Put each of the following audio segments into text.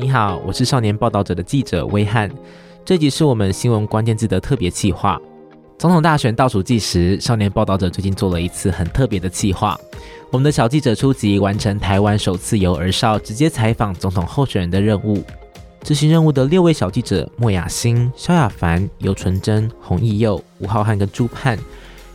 你好，我是少年报道者的记者威汉。这集是我们新闻关键字的特别企划。总统大选倒数计时，少年报道者最近做了一次很特别的企划。我们的小记者出击，完成台湾首次由儿少直接采访总统候选人的任务。执行任务的六位小记者莫雅欣、萧亚凡、尤纯真、洪义佑、吴浩瀚跟朱盼，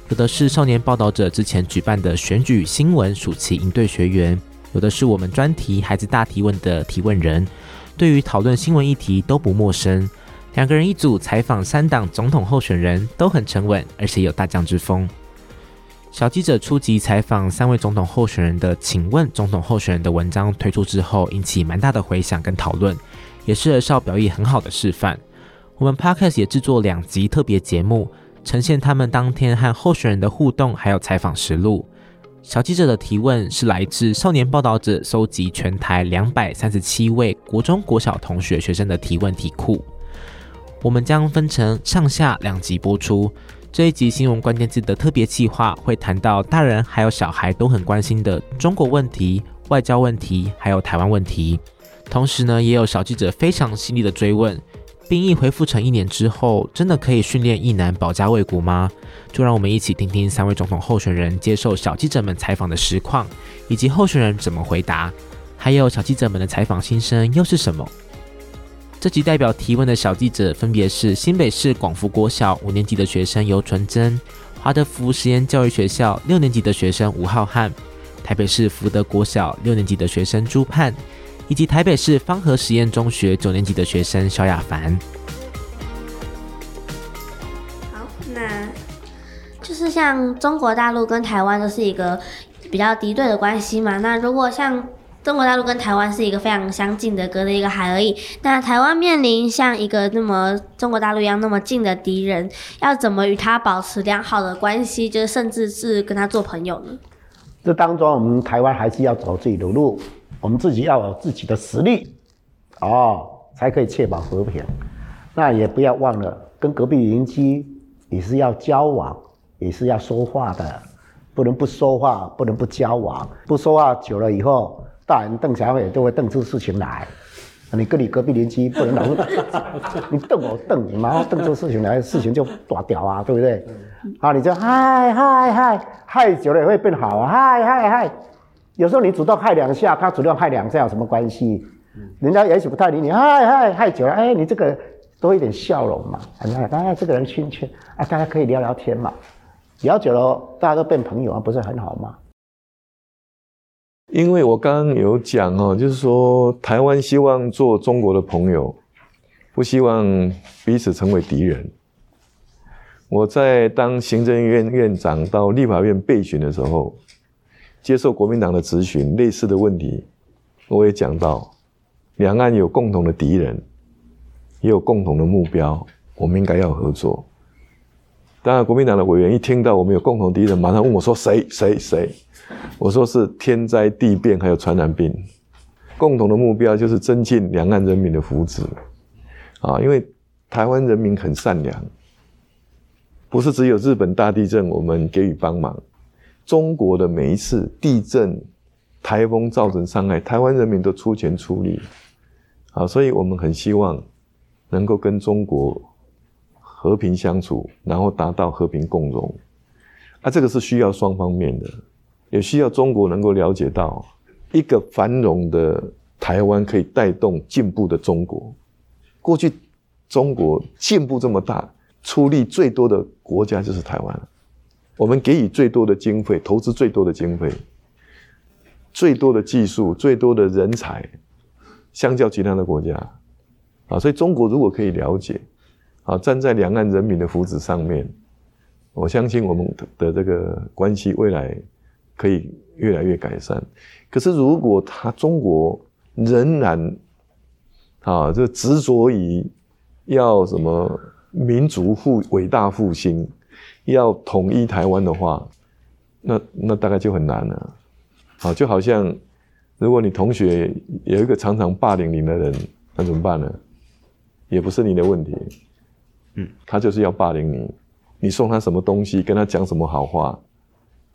有的是少年报道者之前举办的选举新闻暑期营队学员，有的是我们专题孩子大提问的提问人，对于讨论新闻议题都不陌生。两个人一组采访三党总统候选人，都很沉稳，而且有大将之风。小记者出击采访三位总统候选人的“请问总统候选人”的文章推出之后，引起蛮大的回响跟讨论，也是儿少表意很好的示范。我们 Podcast 也制作两集特别节目，呈现他们当天和候选人的互动，还有采访实录。小记者的提问是来自少年报道者搜集全台两百三十七位国中国小同学学生的提问题库。我们将分成上下两集播出。这一集新闻关键字的特别企划会谈到大人还有小孩都很关心的中国问题、外交问题，还有台湾问题。同时呢，也有小记者非常犀利的追问：兵役恢复成一年之后，真的可以训练役男保家卫国吗？就让我们一起听听三位总统候选人接受小记者们采访的实况，以及候选人怎么回答，还有小记者们的采访心声又是什么？这集代表提问的小记者分别是新北市广福国小五年级的学生游纯真、华德福实验教育学校六年级的学生吴浩瀚、台北市福德国小六年级的学生朱盼，以及台北市方和实验中学九年级的学生萧亚凡。好，那就是像中国大陆跟台湾都是一个比较敌对的关系嘛。那如果像中国大陆跟台湾是一个非常相近的，隔着一个海而已。那台湾面临像一个那么中国大陆一样那么近的敌人，要怎么与他保持良好的关系，就是甚至是跟他做朋友呢？这当中，我们台湾还是要走自己的路，我们自己要有自己的实力，哦，才可以确保和平。那也不要忘了，跟隔壁邻居也是要交往，也是要说话的，不能不说话，不能不交往，不说话久了以后。大人瞪小眼都会瞪出事情来，你跟你隔壁邻居不能老是，你瞪我瞪你，然后瞪出事情来，事情就大屌啊，对不对？啊，你就嗨嗨嗨嗨久了也会变好啊，嗨嗨嗨，有时候你主动害两下，他主动害两下有什么关系？人家也许不太理你，嗨嗨嗨久了，哎，你这个多一点笑容嘛，哎，大家这个人亲切，哎，大家可以聊聊天嘛，聊久了大家都变朋友啊，不是很好吗？因为我刚刚有讲哦，就是说台湾希望做中国的朋友，不希望彼此成为敌人。我在当行政院院长到立法院备询的时候，接受国民党的质询，类似的问题，我也讲到，两岸有共同的敌人，也有共同的目标，我们应该要合作。当然，国民党的委员一听到我们有共同敌人，马上问我说：“谁？谁？谁？”我说是天灾地变，还有传染病，共同的目标就是增进两岸人民的福祉，啊，因为台湾人民很善良，不是只有日本大地震我们给予帮忙，中国的每一次地震、台风造成伤害，台湾人民都出钱出力，啊，所以我们很希望能够跟中国和平相处，然后达到和平共荣，啊，这个是需要双方面的。也需要中国能够了解到，一个繁荣的台湾可以带动进步的中国。过去中国进步这么大，出力最多的国家就是台湾。我们给予最多的经费，投资最多的经费，最多的技术，最多的人才，相较其他的国家。啊，所以中国如果可以了解，啊，站在两岸人民的福祉上面，我相信我们的这个关系未来。可以越来越改善，可是如果他中国仍然啊，就执着于要什么民族复伟大复兴，要统一台湾的话，那那大概就很难了。好，就好像如果你同学有一个常常霸凌你的人，那怎么办呢？也不是你的问题，嗯，他就是要霸凌你，你送他什么东西，跟他讲什么好话。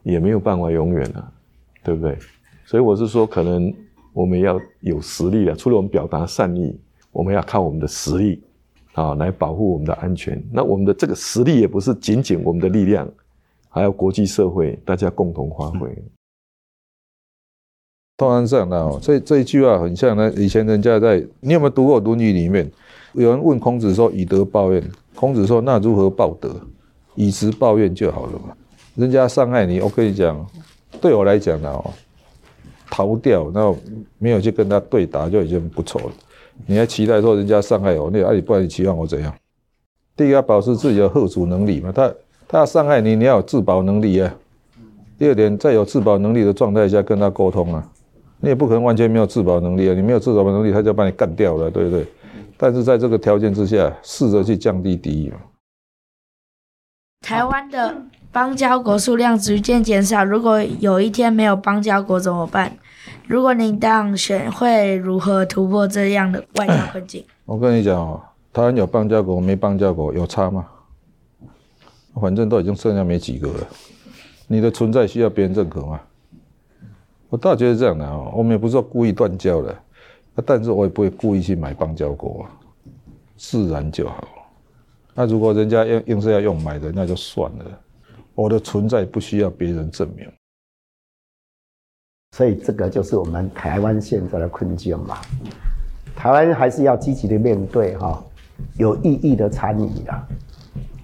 也没有办法永远啊，对不对？所以我是说，可能我们要有实力了。除了我们表达善意，我们要靠我们的实力啊来保护我们的安全。那我们的这个实力也不是仅仅我们的力量，还有国际社会大家共同发挥。当然这样的哦，这这一句话很像呢。以前人家在，你有没有读过《论语》里面？有人问孔子说：“以德报怨。”孔子说：“那如何报德？以直报怨就好了嘛。人家伤害你，我跟你讲，对我来讲呢，哦，逃掉，然后没有去跟他对打就已经不错了。你还期待说人家伤害我，那啊你不然你期望我怎样？第一要保持自己的后主能力嘛。他他要伤害你，你要有自保能力啊。第二点，在有自保能力的状态下跟他沟通啊，你也不可能完全没有自保能力啊。你没有自保能力，他就把你干掉了，对不对？但是在这个条件之下，试着去降低敌意嘛。台湾的邦交国数量逐渐减少，如果有一天没有邦交国怎么办？如果您当选，会如何突破这样的外交困境？我跟你讲哦，台湾有邦交国没邦交国有差吗？反正都已经剩下没几个了，你的存在需要别人认可吗？我倒觉得这样的哦，我们也不是说故意断交的。但是我也不会故意去买邦交国啊，自然就好。那如果人家硬硬是要用买的，那就算了。我的存在不需要别人证明。所以这个就是我们台湾现在的困境嘛。台湾还是要积极的面对哈，有意义的参与啊，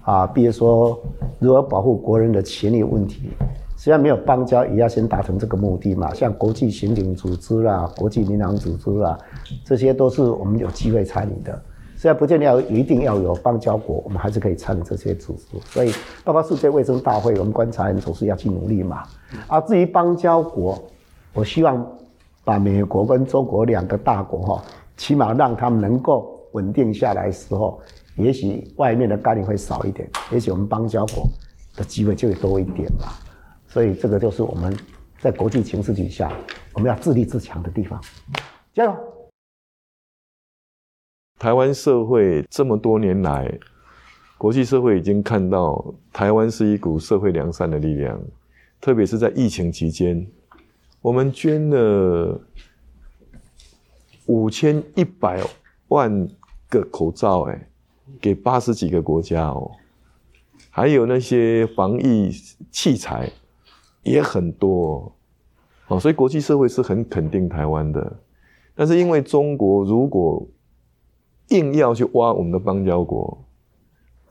啊，比如说如何保护国人的权利问题。虽然没有邦交，也要先达成这个目的嘛。像国际刑警组织啦、国际民航组织啦，这些都是我们有机会参与的。虽然不见得要一定要有邦交国，我们还是可以参与这些组织。所以，包括世界卫生大会，我们观察人总是要去努力嘛。啊，至于邦交国，我希望把美国跟中国两个大国哈，起码让他们能够稳定下来的时候，也许外面的干预会少一点，也许我们邦交国的机会就会多一点嘛。所以这个就是我们在国际形势底下，我们要自立自强的地方。加油！台湾社会这么多年来，国际社会已经看到台湾是一股社会良善的力量，特别是在疫情期间，我们捐了五千一百万个口罩，哎，给八十几个国家哦，还有那些防疫器材。也很多，哦，所以国际社会是很肯定台湾的，但是因为中国如果硬要去挖我们的邦交国，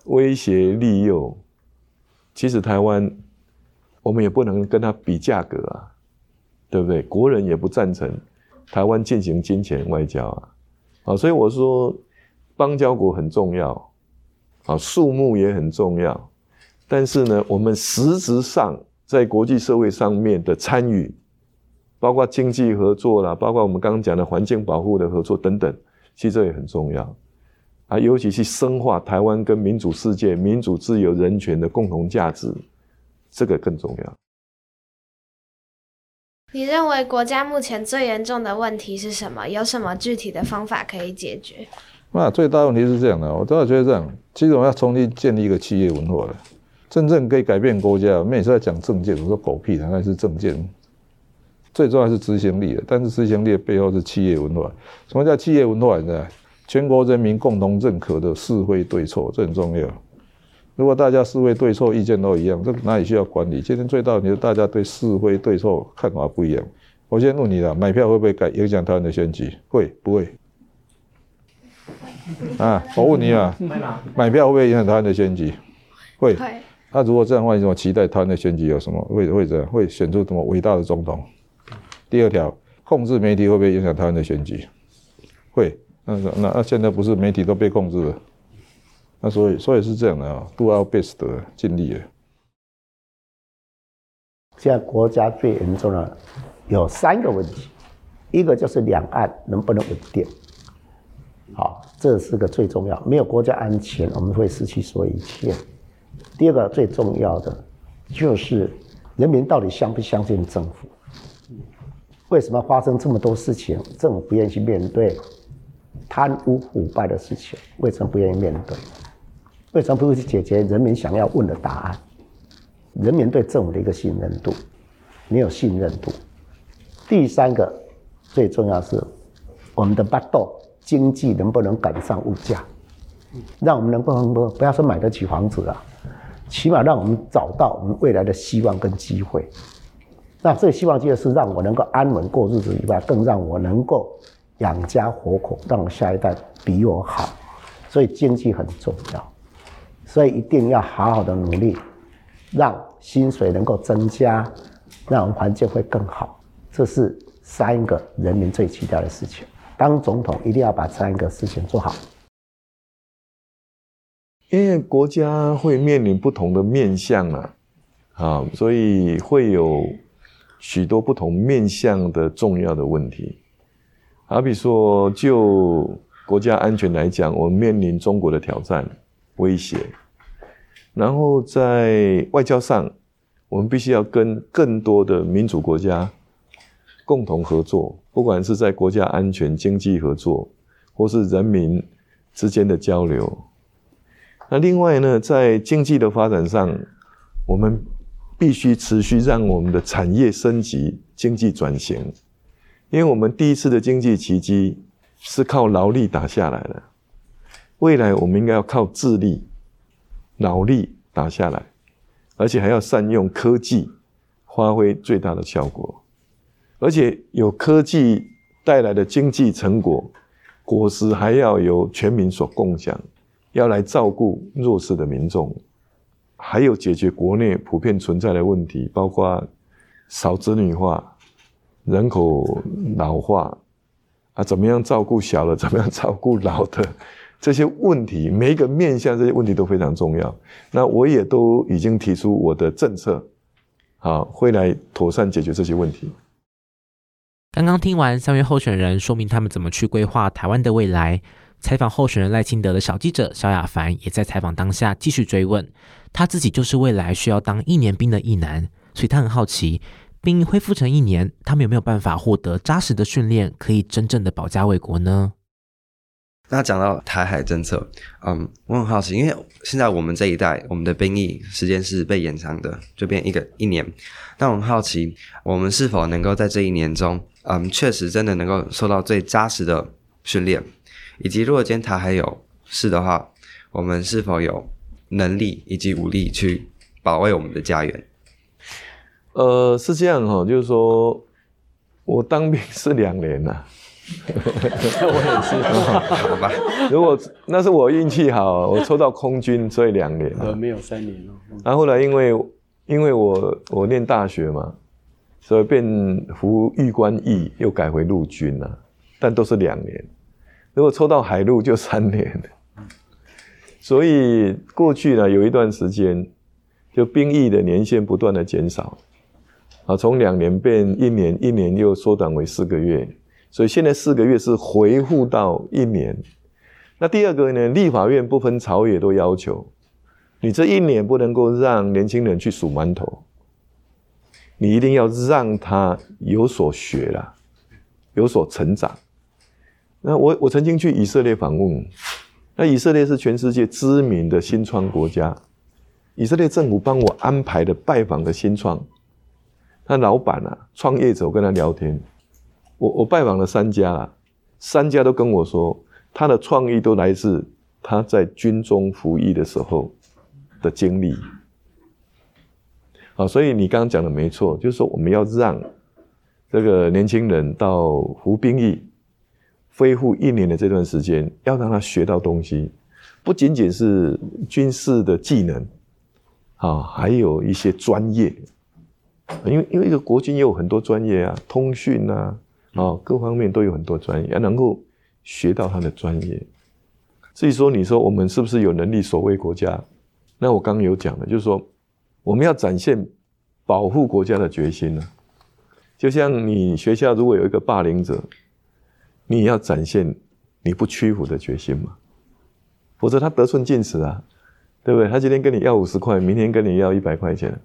威胁利诱，其实台湾我们也不能跟他比价格啊，对不对？国人也不赞成台湾进行金钱外交啊，啊，所以我说邦交国很重要，啊，数目也很重要，但是呢，我们实质上。在国际社会上面的参与，包括经济合作啦，包括我们刚刚讲的环境保护的合作等等，其实这也很重要啊。尤其是深化台湾跟民主世界、民主自由人权的共同价值，这个更重要。你认为国家目前最严重的问题是什么？有什么具体的方法可以解决？那最大问题是这样的，我倒觉得这样，其实我们要重新建立一个企业文化的。真正可以改变国家，我们也是在讲政见。我说狗屁的，那是政见。最重要是执行力的，但是执行力的背后是企业文化。什么叫企业文化呢？全国人民共同认可的是非对错，这很重要。如果大家是非对错意见都一样，这哪里需要管理？今天最大问题是大家对是非对错看法不一样。我先问你了，买票会不会改影响台湾的选举？会不会？啊，我问你啊，买票会不会影响台湾的选举？会。会那、啊、如果这样的话，你怎么期待他的选举有什么？会会这样？会选出什么伟大的总统？第二条，控制媒体会不会影响台湾的选举？会。那那那现在不是媒体都被控制了？那所以所以是这样的啊，do our best，尽力了。现在国家最严重的有三个问题，一个就是两岸能不能稳定？好，这是个最重要。没有国家安全，我们会失去所有一切。第二个最重要的，就是人民到底相不相信政府？为什么发生这么多事情，政府不愿意去面对贪污腐败的事情？为什么不愿意面对？为什么不会去解决人民想要问的答案？人民对政府的一个信任度没有信任度。第三个最重要是我们的巴豆经济能不能赶上物价，让我们能不能不不要说买得起房子啊，起码让我们找到我们未来的希望跟机会。那这个希望机会是让我能够安稳过日子以外，更让我能够养家活口，让我下一代比我好。所以经济很重要，所以一定要好好的努力，让薪水能够增加，让我们环境会更好。这是三个人民最期待的事情。当总统一定要把三个事情做好。因为国家会面临不同的面向啊，啊，所以会有许多不同面向的重要的问题。好比说就。国家安全来讲，我们面临中国的挑战、威胁，然后在外交上，我们必须要跟更多的民主国家共同合作，不管是在国家安全、经济合作，或是人民之间的交流。那另外呢，在经济的发展上，我们必须持续让我们的产业升级、经济转型，因为我们第一次的经济奇迹。是靠劳力打下来的，未来我们应该要靠智力、脑力打下来，而且还要善用科技，发挥最大的效果，而且有科技带来的经济成果，果实还要由全民所共享，要来照顾弱势的民众，还有解决国内普遍存在的问题，包括少子女化、人口老化。啊，怎么样照顾小的？怎么样照顾老的？这些问题，每一个面向这些问题都非常重要。那我也都已经提出我的政策，好，会来妥善解决这些问题。刚刚听完三位候选人说明他们怎么去规划台湾的未来，采访候选人赖清德的小记者萧雅凡也在采访当下继续追问，他自己就是未来需要当一年兵的役男，所以他很好奇。兵恢复成一年，他们有没有办法获得扎实的训练，可以真正的保家卫国呢？那讲到台海政策，嗯，我很好奇，因为现在我们这一代，我们的兵役时间是被延长的，就变一个一年。那我很好奇，我们是否能够在这一年中，嗯，确实真的能够受到最扎实的训练，以及如果今天台海有事的话，我们是否有能力以及武力去保卫我们的家园？呃，是这样哈，就是说我当兵是两年呐，我也是，好吧。如果那是我运气好，我抽到空军，所以两年。呃，没有三年哦。然后后来因为因为我我念大学嘛，所以变服预官役，又改回陆军了，但都是两年。如果抽到海陆就三年。所以过去呢，有一段时间，就兵役的年限不断的减少。啊，从两年变一年，一年又缩短为四个月，所以现在四个月是回复到一年。那第二个呢，立法院不分朝野都要求，你这一年不能够让年轻人去数馒头，你一定要让他有所学啦，有所成长。那我我曾经去以色列访问，那以色列是全世界知名的新创国家，以色列政府帮我安排的拜访的新创。他老板啊，创业者，我跟他聊天，我我拜访了三家啊，三家都跟我说，他的创意都来自他在军中服役的时候的经历。好，所以你刚刚讲的没错，就是说我们要让这个年轻人到服兵役、恢复一年的这段时间，要让他学到东西，不仅仅是军事的技能，啊，还有一些专业。因为因为一个国军也有很多专业啊，通讯啊，哦，各方面都有很多专业，要能够学到他的专业。至于说你说我们是不是有能力守卫国家？那我刚刚有讲的，就是说我们要展现保护国家的决心呢。就像你学校如果有一个霸凌者，你也要展现你不屈服的决心嘛，否则他得寸进尺啊，对不对？他今天跟你要五十块，明天跟你要一百块钱。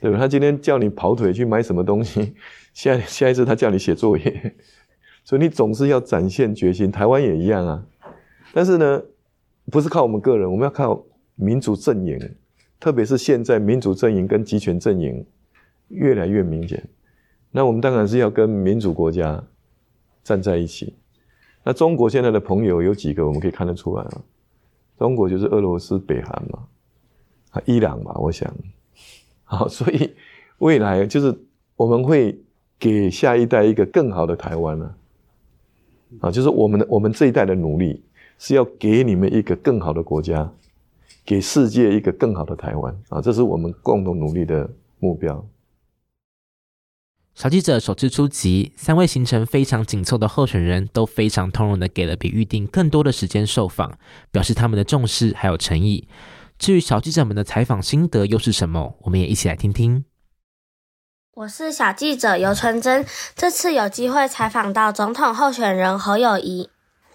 对吧？他今天叫你跑腿去买什么东西，下下一次他叫你写作业，所以你总是要展现决心。台湾也一样啊，但是呢，不是靠我们个人，我们要靠民主阵营，特别是现在民主阵营跟集权阵营越来越明显。那我们当然是要跟民主国家站在一起。那中国现在的朋友有几个？我们可以看得出来啊。中国就是俄罗斯、北韩嘛，啊，伊朗嘛，我想，好，所以未来就是我们会给下一代一个更好的台湾呢，啊，就是我们的我们这一代的努力是要给你们一个更好的国家，给世界一个更好的台湾啊，这是我们共同努力的目标。小记者首次出击，三位行程非常紧凑的候选人都非常通融的给了比预定更多的时间受访，表示他们的重视还有诚意。至于小记者们的采访心得又是什么，我们也一起来听听。我是小记者游纯真，这次有机会采访到总统候选人侯友谊，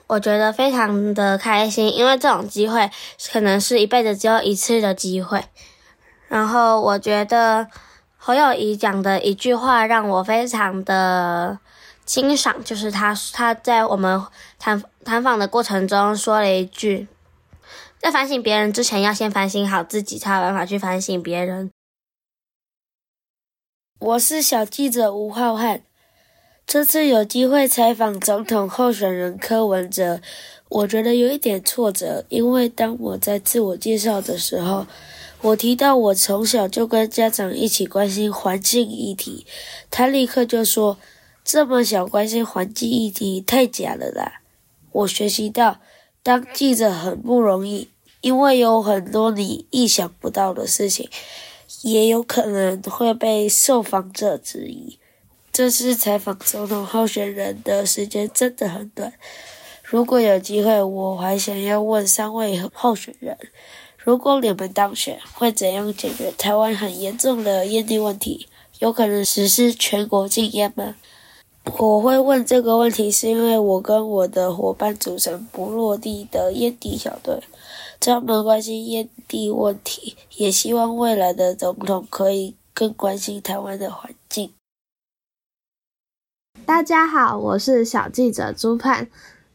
我觉得非常的开心，因为这种机会可能是一辈子只有一次的机会。然后我觉得。侯友谊讲的一句话让我非常的欣赏，就是他他在我们谈谈访的过程中说了一句，在反省别人之前，要先反省好自己，才有办法去反省别人。我是小记者吴浩瀚，这次有机会采访总统候选人柯文哲，我觉得有一点挫折，因为当我在自我介绍的时候。我提到我从小就跟家长一起关心环境议题，他立刻就说：“这么小关心环境议题太假了啦！”我学习到当记者很不容易，因为有很多你意想不到的事情，也有可能会被受访者质疑。这次采访总统候选人的时间真的很短，如果有机会，我还想要问三位候选人。如果你们当选，会怎样解决台湾很严重的烟蒂问题？有可能实施全国禁烟吗？我会问这个问题，是因为我跟我的伙伴组成不落地的烟蒂小队，专门关心烟蒂问题，也希望未来的总统可以更关心台湾的环境。大家好，我是小记者朱盼。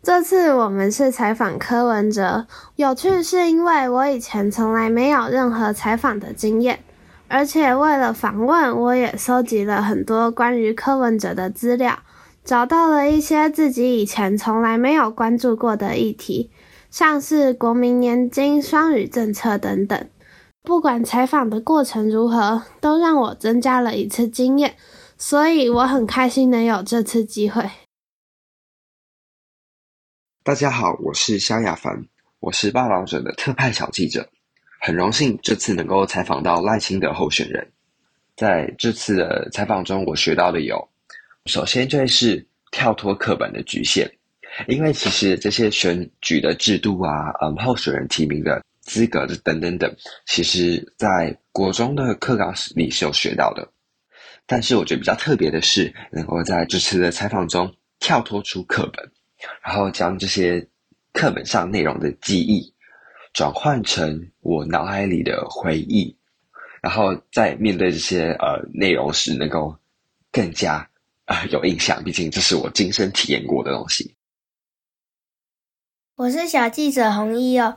这次我们是采访柯文哲，有趣是因为我以前从来没有任何采访的经验，而且为了访问，我也收集了很多关于柯文哲的资料，找到了一些自己以前从来没有关注过的议题，像是国民年金、双语政策等等。不管采访的过程如何，都让我增加了一次经验，所以我很开心能有这次机会。大家好，我是萧亚凡，我是报导者的特派小记者，很荣幸这次能够采访到赖清德候选人。在这次的采访中，我学到的有，首先就是跳脱课本的局限，因为其实这些选举的制度啊，嗯，候选人提名的资格的等等等，其实在国中的课纲里是有学到的。但是我觉得比较特别的是，能够在这次的采访中跳脱出课本。然后将这些课本上内容的记忆转换成我脑海里的回忆，然后在面对这些呃内容时，能够更加啊、呃、有印象。毕竟这是我亲身体验过的东西。我是小记者洪一哦，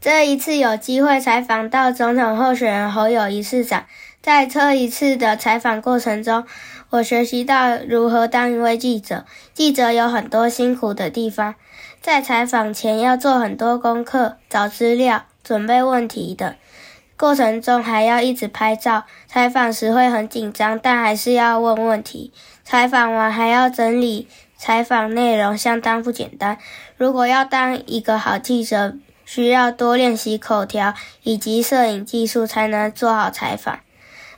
这一次有机会采访到总统候选人侯友宜市长，在这一次的采访过程中。我学习到如何当一位记者。记者有很多辛苦的地方，在采访前要做很多功课、找资料、准备问题的过程中，还要一直拍照。采访时会很紧张，但还是要问问题。采访完还要整理采访内容，相当不简单。如果要当一个好记者，需要多练习口条以及摄影技术，才能做好采访。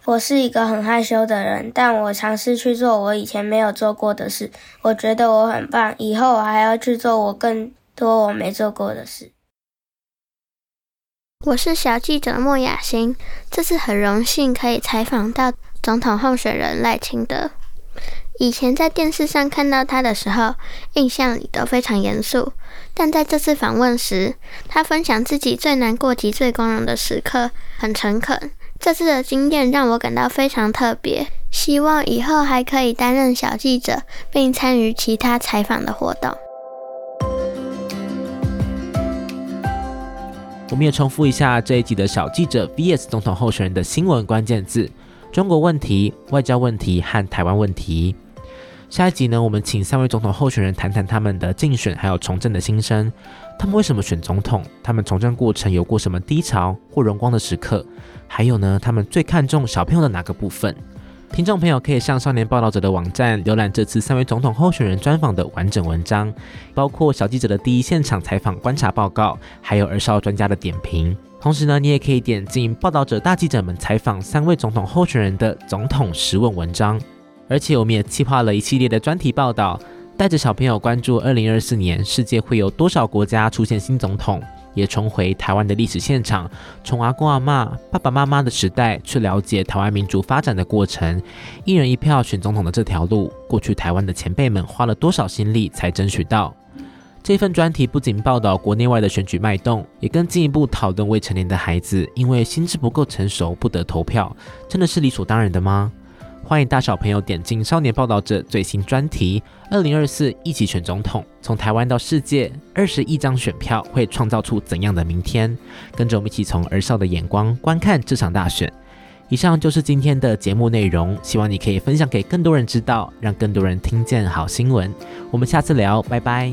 我是一个很害羞的人，但我尝试去做我以前没有做过的事。我觉得我很棒，以后我还要去做我更多我没做过的事。我是小记者莫雅欣，这次很荣幸可以采访到总统候选人赖清德。以前在电视上看到他的时候，印象里都非常严肃，但在这次访问时，他分享自己最难过及最光荣的时刻，很诚恳。这次的经验让我感到非常特别，希望以后还可以担任小记者，并参与其他采访的活动。我们也重复一下这一集的小记者 VS 总统候选人的新闻关键字：中国问题、外交问题和台湾问题。下一集呢，我们请三位总统候选人谈谈他们的竞选还有从政的心声。他们为什么选总统？他们从政过程有过什么低潮或荣光的时刻？还有呢，他们最看重小朋友的哪个部分？听众朋友可以上少年报道者的网站浏览这次三位总统候选人专访的完整文章，包括小记者的第一现场采访观察报告，还有儿少专家的点评。同时呢，你也可以点进报道者大记者们采访三位总统候选人的总统实问文章。而且我们也计划了一系列的专题报道，带着小朋友关注二零二四年世界会有多少国家出现新总统，也重回台湾的历史现场，从阿公阿嬷、爸爸妈妈的时代去了解台湾民主发展的过程，一人一票选总统的这条路，过去台湾的前辈们花了多少心力才争取到？这份专题不仅报道国内外的选举脉动，也更进一步讨论未成年的孩子因为心智不够成熟不得投票，真的是理所当然的吗？欢迎大小朋友点进《少年报道者》最新专题，二零二四一起选总统，从台湾到世界，二十亿张选票会创造出怎样的明天？跟着我们一起从儿少的眼光观看这场大选。以上就是今天的节目内容，希望你可以分享给更多人知道，让更多人听见好新闻。我们下次聊，拜拜。